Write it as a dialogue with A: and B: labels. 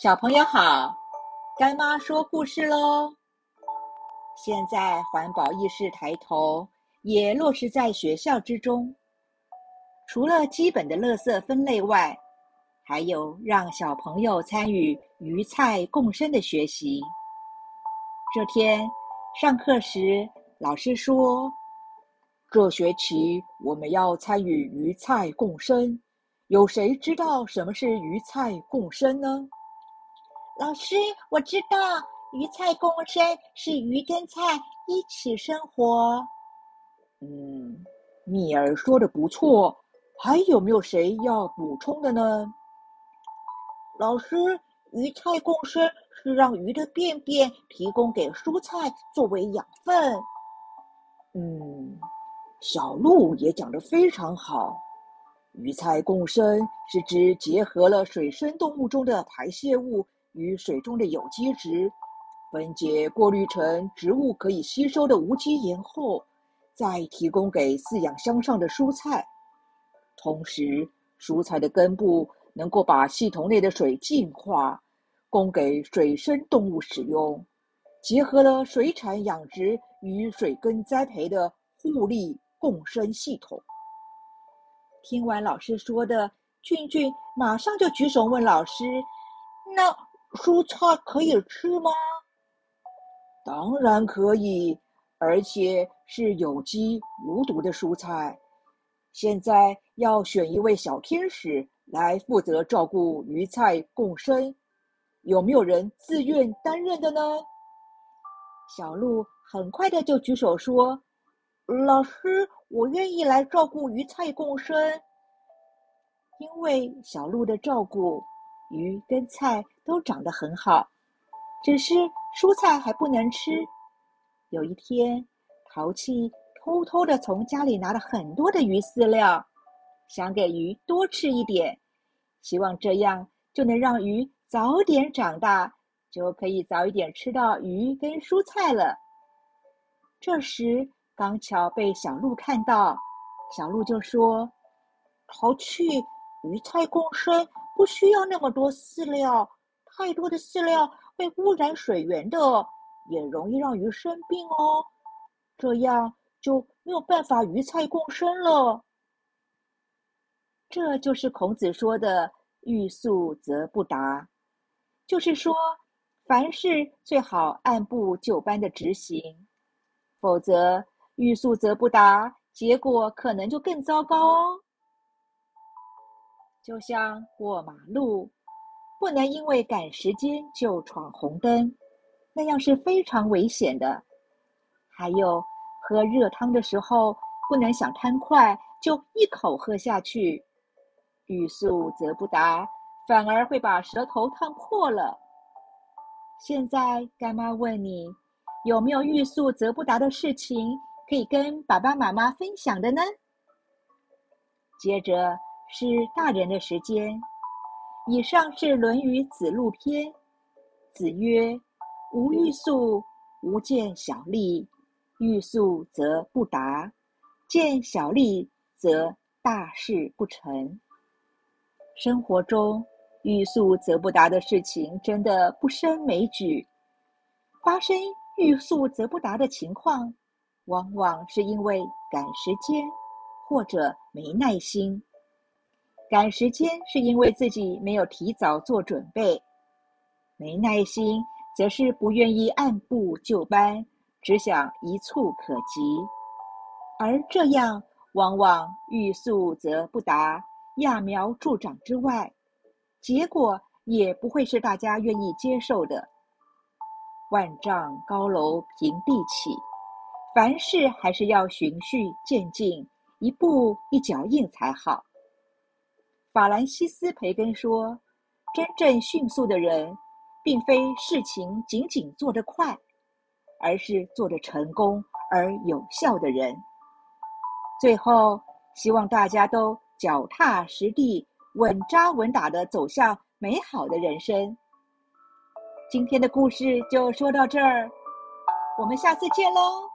A: 小朋友好，干妈说故事喽。现在环保意识抬头，也落实在学校之中。除了基本的垃圾分类外，还有让小朋友参与鱼菜共生的学习。这天上课时，老师说：“这学期我们要参与鱼菜共生。有谁知道什么是鱼菜共生呢？”
B: 老师，我知道鱼菜共生是鱼跟菜一起生活。
A: 嗯，蜜儿说的不错，还有没有谁要补充的呢？
B: 老师，鱼菜共生是让鱼的便便提供给蔬菜作为养分。
A: 嗯，小鹿也讲得非常好，鱼菜共生是指结合了水生动物中的排泄物。与水中的有机质分解过滤成植物可以吸收的无机盐后，再提供给饲养箱上的蔬菜。同时，蔬菜的根部能够把系统内的水净化，供给水生动物使用，结合了水产养殖与水根栽培的互利共生系统。听完老师说的，俊俊马上就举手问老师：“
B: 那？”蔬菜可以吃吗？
A: 当然可以，而且是有机无毒的蔬菜。现在要选一位小天使来负责照顾鱼菜共生，有没有人自愿担任的呢？
B: 小鹿很快的就举手说：“老师，我愿意来照顾鱼菜共生。”
A: 因为小鹿的照顾。鱼跟菜都长得很好，只是蔬菜还不能吃。有一天，淘气偷偷的从家里拿了很多的鱼饲料，想给鱼多吃一点，希望这样就能让鱼早点长大，就可以早一点吃到鱼跟蔬菜了。这时刚巧被小鹿看到，小鹿就说：“
B: 淘气，鱼菜共生。”不需要那么多饲料，太多的饲料会污染水源的，也容易让鱼生病哦。这样就没有办法鱼菜共生了。
A: 这就是孔子说的“欲速则不达”，就是说，凡事最好按部就班的执行，否则“欲速则不达”，结果可能就更糟糕哦。就像过马路，不能因为赶时间就闯红灯，那样是非常危险的。还有，喝热汤的时候，不能想贪快就一口喝下去，欲速则不达，反而会把舌头烫破了。现在干妈问你，有没有欲速则不达的事情可以跟爸爸妈妈分享的呢？接着。是大人的时间。以上是《论语·子路篇》。子曰：“吾欲速，吾见小利；欲速则不达，见小利则大事不成。”生活中欲速则不达的事情真的不胜枚举。发生欲速则不达的情况，往往是因为赶时间或者没耐心。赶时间是因为自己没有提早做准备，没耐心则是不愿意按部就班，只想一蹴可及，而这样往往欲速则不达，揠苗助长之外，结果也不会是大家愿意接受的。万丈高楼平地起，凡事还是要循序渐进，一步一脚印才好。法兰西斯·培根说：“真正迅速的人，并非事情仅仅做得快，而是做得成功而有效的人。”最后，希望大家都脚踏实地、稳扎稳打的走向美好的人生。今天的故事就说到这儿，我们下次见喽。